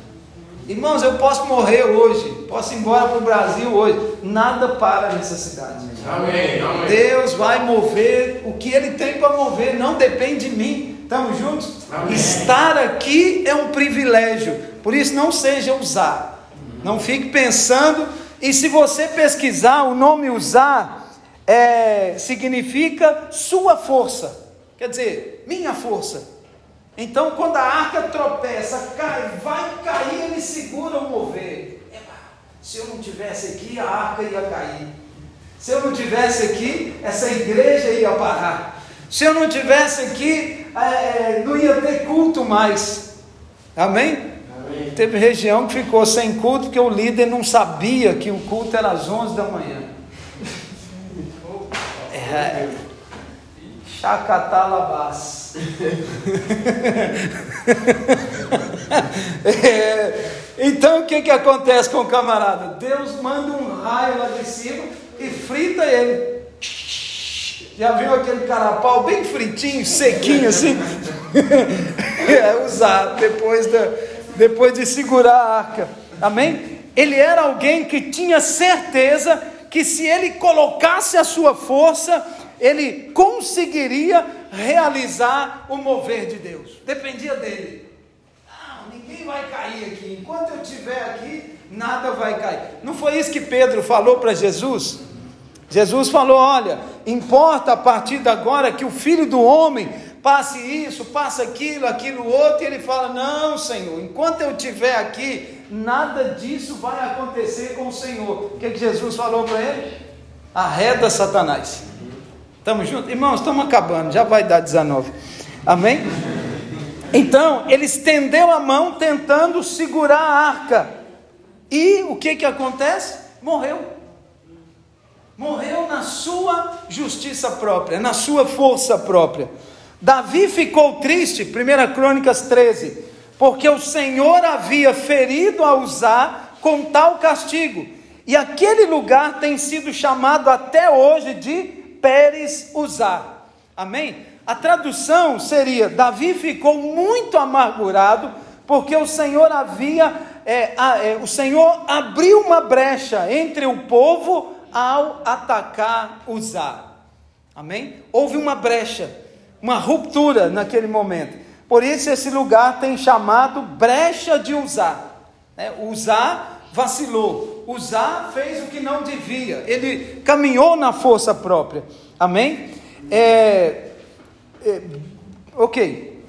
Irmãos, eu posso morrer hoje, posso ir embora para o Brasil hoje, nada para nessa cidade. Amém, amém. Deus vai mover o que Ele tem para mover, não depende de mim. Estamos juntos? Amém. Estar aqui é um privilégio. Por isso, não seja usar. Não fique pensando. E se você pesquisar, o nome usar é, significa sua força. Quer dizer, minha força. Então, quando a arca tropeça, cai, vai cair, ele segura o mover. Se eu não tivesse aqui, a arca ia cair. Se eu não tivesse aqui, essa igreja ia parar. Se eu não tivesse aqui, é, não ia ter culto mais. Amém? Teve região que ficou sem culto porque o líder não sabia que o culto era às 11 da manhã. É. Chacatalabás. *laughs* *laughs* é. Então o que, que acontece com o camarada? Deus manda um raio lá de cima e frita ele. Já viu aquele carapau bem fritinho, sequinho assim? *laughs* é usado depois da depois de segurar a arca. Amém? Ele era alguém que tinha certeza que se ele colocasse a sua força, ele conseguiria realizar o mover de Deus. Dependia dele. Ninguém vai cair aqui. Enquanto eu estiver aqui, nada vai cair. Não foi isso que Pedro falou para Jesus? Jesus falou: Olha, importa a partir de agora que o filho do homem passe isso, passa aquilo, aquilo outro, e ele fala: Não, Senhor, enquanto eu estiver aqui, nada disso vai acontecer com o Senhor. O que, que Jesus falou para ele? Arreda Satanás. Estamos juntos? Irmãos, estamos acabando, já vai dar 19. Amém? Então, ele estendeu a mão tentando segurar a arca. E o que que acontece? Morreu. Morreu na sua justiça própria, na sua força própria. Davi ficou triste, 1 Crônicas 13, porque o Senhor havia ferido a usar com tal castigo. E aquele lugar tem sido chamado até hoje de Pérez Usar. Amém? A tradução seria: Davi ficou muito amargurado, porque o Senhor havia, é, é, o Senhor abriu uma brecha entre o povo ao atacar Uzá. Amém? Houve uma brecha, uma ruptura naquele momento. Por isso esse lugar tem chamado brecha de Uzá. É, Uzá vacilou. Uzá fez o que não devia. Ele caminhou na força própria. Amém? É, é, ok.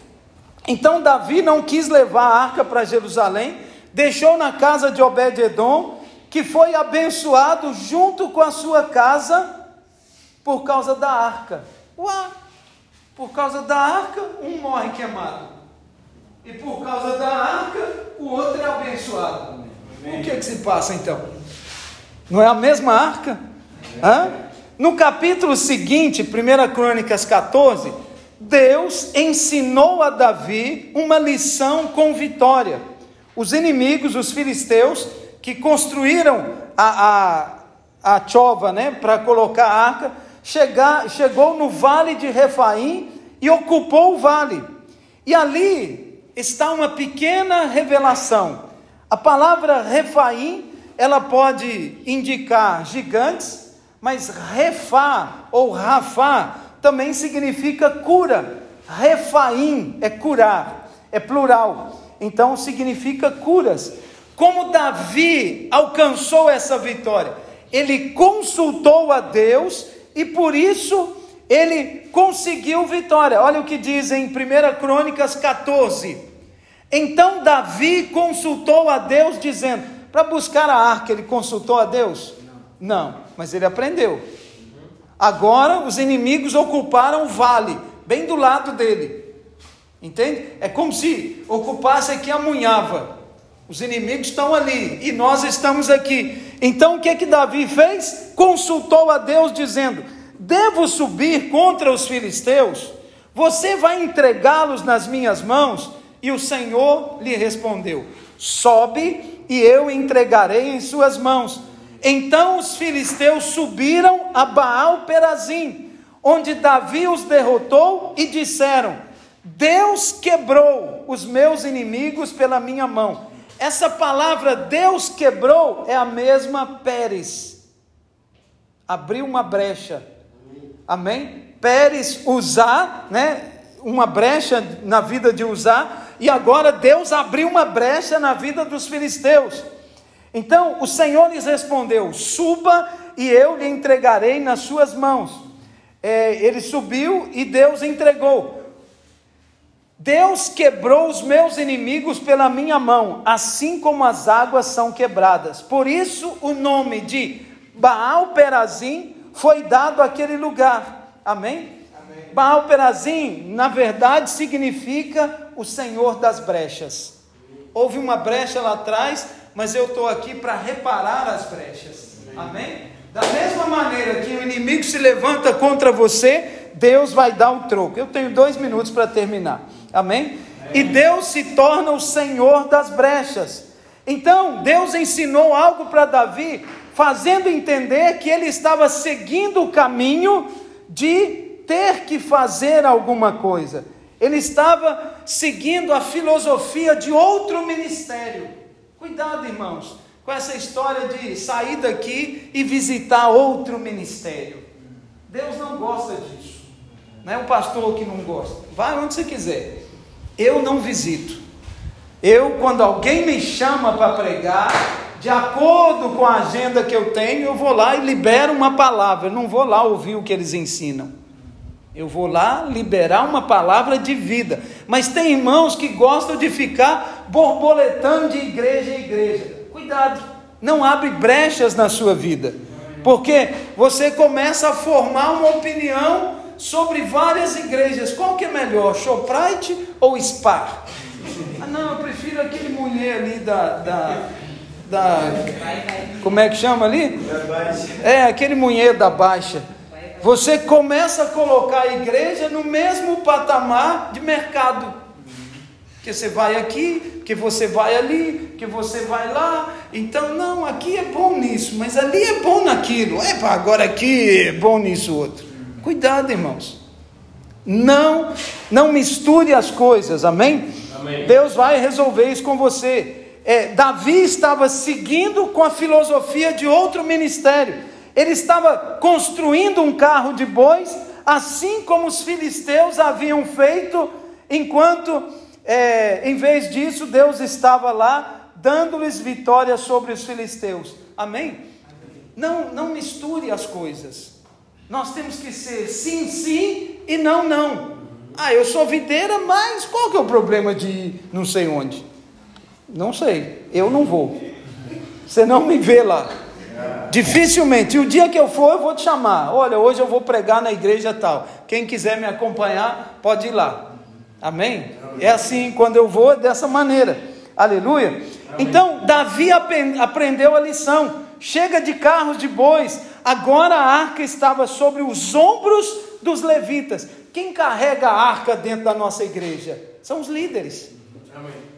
Então Davi não quis levar a arca para Jerusalém, deixou na casa de Obed-Edom, que foi abençoado junto com a sua casa por causa da arca. Uá! Por causa da arca, um morre queimado. E por causa da arca, o outro é abençoado. O que, é que se passa então? Não é a mesma arca? Hã? No capítulo seguinte, 1 Crônicas 14, Deus ensinou a Davi uma lição com vitória. Os inimigos, os filisteus, que construíram a, a, a chova né, para colocar a arca, chegar, chegou no vale de Refaim e ocupou o vale. E ali está uma pequena revelação. A palavra Refaim, ela pode indicar gigantes, mas Refá ou Rafá também significa cura. Refaim é curar, é plural. Então significa curas. Como Davi alcançou essa vitória? Ele consultou a Deus e por isso ele conseguiu vitória. Olha o que diz em 1 Crônicas 14. Então Davi consultou a Deus, dizendo: para buscar a arca, ele consultou a Deus? Não, Não mas ele aprendeu. Agora os inimigos ocuparam o vale, bem do lado dele. Entende? É como se ocupasse aqui a munhava. Os inimigos estão ali e nós estamos aqui. Então o que é que Davi fez? Consultou a Deus dizendo: Devo subir contra os filisteus? Você vai entregá-los nas minhas mãos? E o Senhor lhe respondeu: Sobe e eu entregarei em suas mãos. Então os filisteus subiram a Baal Perazim, onde Davi os derrotou e disseram: Deus quebrou os meus inimigos pela minha mão. Essa palavra Deus quebrou é a mesma Pérez. Abriu uma brecha. Amém? Pérez usar, né? Uma brecha na vida de usar, e agora Deus abriu uma brecha na vida dos filisteus. Então o Senhor lhes respondeu: Suba e eu lhe entregarei nas suas mãos. É, ele subiu e Deus entregou. Deus quebrou os meus inimigos pela minha mão, assim como as águas são quebradas. Por isso o nome de Baal Perazim foi dado àquele lugar. Amém? Amém. Baal Perazim, na verdade, significa o Senhor das brechas. Houve uma brecha lá atrás, mas eu estou aqui para reparar as brechas. Amém? Da mesma maneira que o inimigo se levanta contra você, Deus vai dar o troco. Eu tenho dois minutos para terminar. Amém? E Deus se torna o Senhor das brechas. Então, Deus ensinou algo para Davi, fazendo entender que ele estava seguindo o caminho de ter que fazer alguma coisa. Ele estava seguindo a filosofia de outro ministério. Cuidado, irmãos, com essa história de sair daqui e visitar outro ministério. Deus não gosta disso. Não é um pastor que não gosta. Vai onde você quiser. Eu não visito. Eu, quando alguém me chama para pregar, de acordo com a agenda que eu tenho, eu vou lá e libero uma palavra. Eu não vou lá ouvir o que eles ensinam. Eu vou lá liberar uma palavra de vida. Mas tem irmãos que gostam de ficar borboletando de igreja em igreja. Cuidado, não abre brechas na sua vida. Porque você começa a formar uma opinião sobre várias igrejas. Qual que é melhor, Shoprite ou Spar? Ah, não, eu prefiro aquele mulher ali da, da, da como é que chama ali? É, aquele mulher da Baixa. Você começa a colocar a igreja no mesmo patamar de mercado. Que você vai aqui, que você vai ali, que você vai lá. Então, não, aqui é bom nisso, mas ali é bom naquilo. Epa, agora aqui é bom nisso outro. Cuidado, irmãos. Não, não misture as coisas, amém? amém. Deus vai resolver isso com você. É, Davi estava seguindo com a filosofia de outro ministério. Ele estava construindo um carro de bois, assim como os filisteus haviam feito, enquanto, é, em vez disso, Deus estava lá dando-lhes vitória sobre os filisteus. Amém? Não, não misture as coisas. Nós temos que ser sim, sim e não, não. Ah, eu sou videira, mas qual que é o problema de ir não sei onde? Não sei, eu não vou. Você não me vê lá. Dificilmente. E o dia que eu for, eu vou te chamar. Olha, hoje eu vou pregar na igreja tal. Quem quiser me acompanhar, pode ir lá. Amém? É assim, quando eu vou, é dessa maneira. Aleluia. Amém. Então, Davi aprendeu a lição. Chega de carros de bois. Agora a arca estava sobre os ombros dos levitas. Quem carrega a arca dentro da nossa igreja? São os líderes.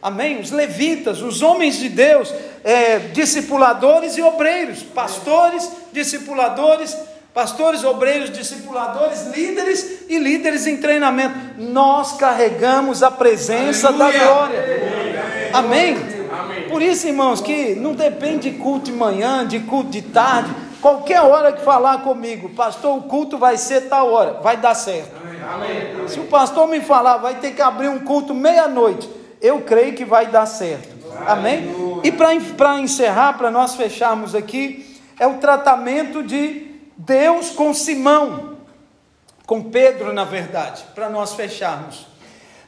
Amém. Os levitas, os homens de Deus, é, discipuladores e obreiros, pastores, discipuladores, pastores, obreiros, discipuladores, líderes e líderes em treinamento. Nós carregamos a presença Aleluia. da glória. Amém? Amém? Por isso, irmãos, que não depende de culto de manhã, de culto de tarde. Qualquer hora que falar comigo, pastor, o culto vai ser tal hora, vai dar certo. Amém. Se o pastor me falar, vai ter que abrir um culto meia-noite eu creio que vai dar certo. Amém? E para encerrar, para nós fecharmos aqui, é o tratamento de Deus com Simão, com Pedro, na verdade, para nós fecharmos.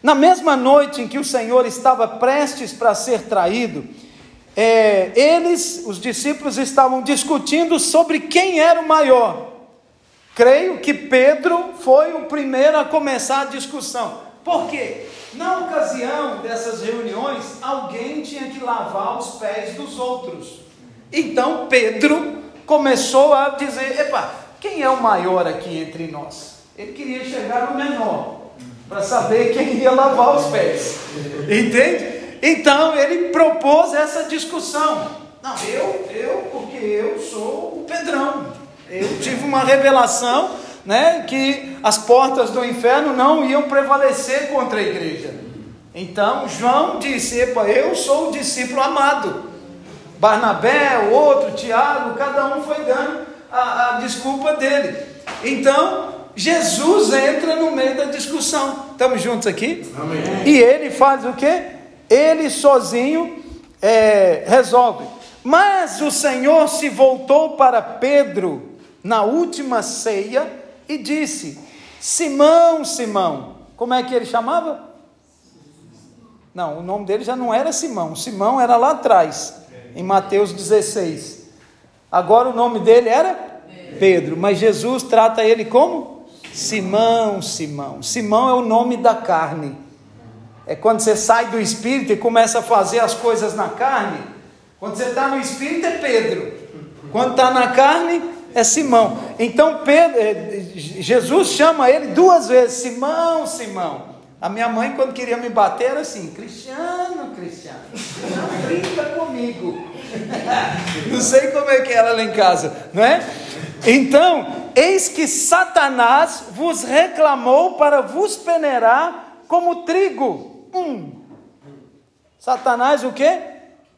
Na mesma noite em que o Senhor estava prestes para ser traído, é, eles, os discípulos, estavam discutindo sobre quem era o maior. Creio que Pedro foi o primeiro a começar a discussão. Por quê? Na ocasião dessas reuniões, alguém tinha que lavar os pés dos outros. Então Pedro começou a dizer: Epa, quem é o maior aqui entre nós? Ele queria chegar no menor, para saber quem ia lavar os pés. Entende? Então ele propôs essa discussão. Não, eu, eu, porque eu sou o Pedrão. Eu tive uma revelação né, que as portas do inferno não iam prevalecer contra a igreja. Então João disse: Epa, eu sou o discípulo amado. Barnabé, o outro, Tiago, cada um foi dando a, a desculpa dele. Então Jesus entra no meio da discussão. Estamos juntos aqui? Amém. E ele faz o que? Ele sozinho é, resolve. Mas o Senhor se voltou para Pedro na última ceia e disse: Simão, Simão. Como é que ele chamava? Não, o nome dele já não era Simão. Simão era lá atrás, em Mateus 16. Agora o nome dele era Pedro, mas Jesus trata ele como Simão, Simão. Simão é o nome da carne. É quando você sai do espírito e começa a fazer as coisas na carne. Quando você está no espírito é Pedro. Quando está na carne é Simão. Então Pedro, é, Jesus chama ele duas vezes: Simão, Simão. A minha mãe, quando queria me bater, era assim: Cristiano, Cristiano, não brinca comigo. *laughs* não sei como é que era lá em casa, não é? Então, eis que Satanás vos reclamou para vos peneirar como trigo. Hum. Satanás o que?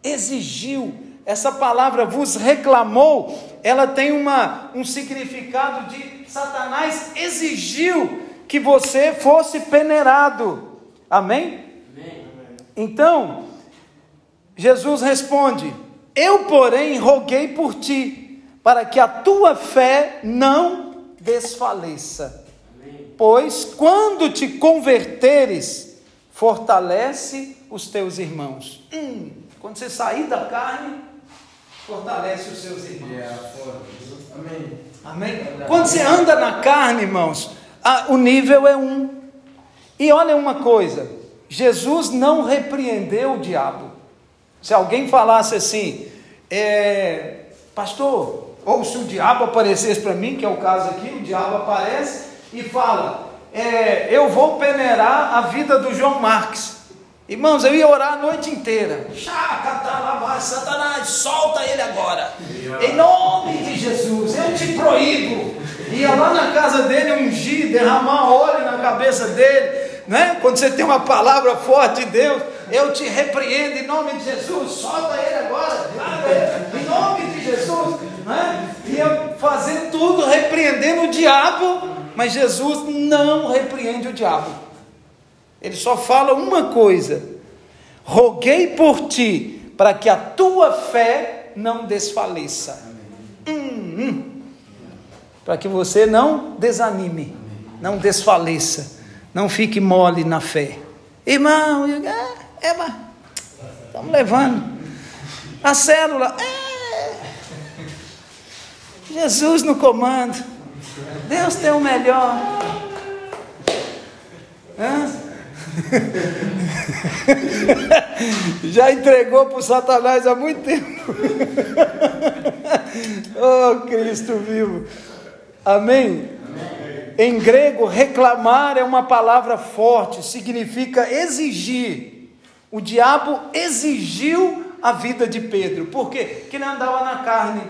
Exigiu. Essa palavra vos reclamou ela tem uma, um significado de Satanás exigiu que você fosse peneirado. Amém? Amém? Então, Jesus responde: Eu, porém, roguei por ti, para que a tua fé não desfaleça. Amém. pois, quando te converteres, fortalece os teus irmãos. Hum, quando você sair da carne, fortalece os seus irmãos. Amém. Amém. Quando você anda na carne, irmãos, a, o nível é um. E olha uma coisa: Jesus não repreendeu o diabo. Se alguém falasse assim, é, pastor, ou se o diabo aparecesse para mim, que é o caso aqui, o diabo aparece e fala: é, Eu vou peneirar a vida do João Marques. Irmãos, eu ia orar a noite inteira. Satanás, solta ele agora. Em nome de Jesus, eu te proíbo. Ia lá na casa dele ungir, derramar óleo na cabeça dele. Né? Quando você tem uma palavra forte de Deus, eu te repreendo em nome de Jesus. Solta ele agora. Em nome de Jesus. Né? Ia fazer tudo repreendendo o diabo, mas Jesus não repreende o diabo. Ele só fala uma coisa: roguei por ti, para que a tua fé não desfaleça. Hum, hum. Para que você não desanime, não desfaleça, não fique mole na fé. Irmão, é, estamos levando. A célula, é, Jesus no comando. Deus tem o melhor. Hã? *laughs* Já entregou para o Satanás há muito tempo. *laughs* oh, Cristo vivo. Amém? Amém? Em grego, reclamar é uma palavra forte, significa exigir. O diabo exigiu a vida de Pedro. Por quê? Porque ele andava na carne.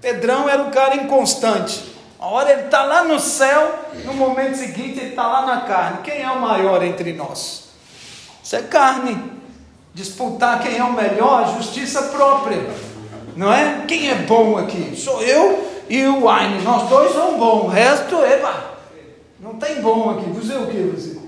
Pedrão era um cara inconstante. A hora ele está lá no céu, no momento seguinte ele está lá na carne. Quem é o maior entre nós? Isso é carne. Disputar quem é o melhor, justiça própria. Não é? Quem é bom aqui? Sou eu e o Wayne. Nós dois somos bons. O resto, eba, não tem bom aqui. Você o que você?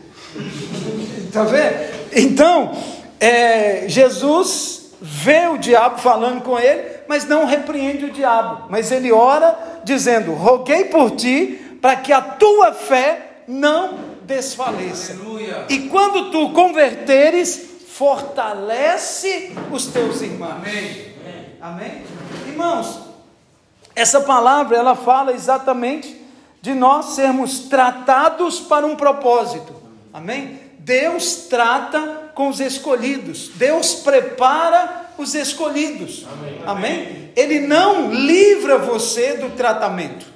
Está vendo? Então, é, Jesus vê o diabo falando com ele mas não repreende o diabo. Mas ele ora dizendo: Roguei por ti para que a tua fé não desfaleça. Aleluia. E quando tu converteres, fortalece os teus irmãos. Amém. Amém. Irmãos, essa palavra ela fala exatamente de nós sermos tratados para um propósito. Amém? Deus trata com os escolhidos. Deus prepara os escolhidos. Amém. Amém? Ele não livra você do tratamento.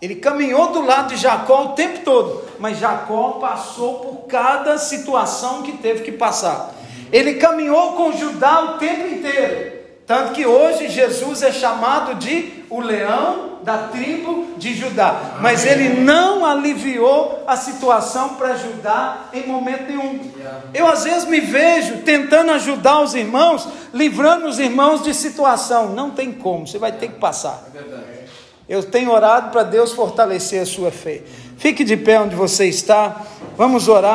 Ele caminhou do lado de Jacó o tempo todo, mas Jacó passou por cada situação que teve que passar. Ele caminhou com Judá o tempo inteiro. Tanto que hoje Jesus é chamado de o leão da tribo de Judá. Mas ele não aliviou a situação para Judá em momento nenhum. Eu às vezes me vejo tentando ajudar os irmãos, livrando os irmãos de situação. Não tem como, você vai ter que passar. Eu tenho orado para Deus fortalecer a sua fé. Fique de pé onde você está. Vamos orar.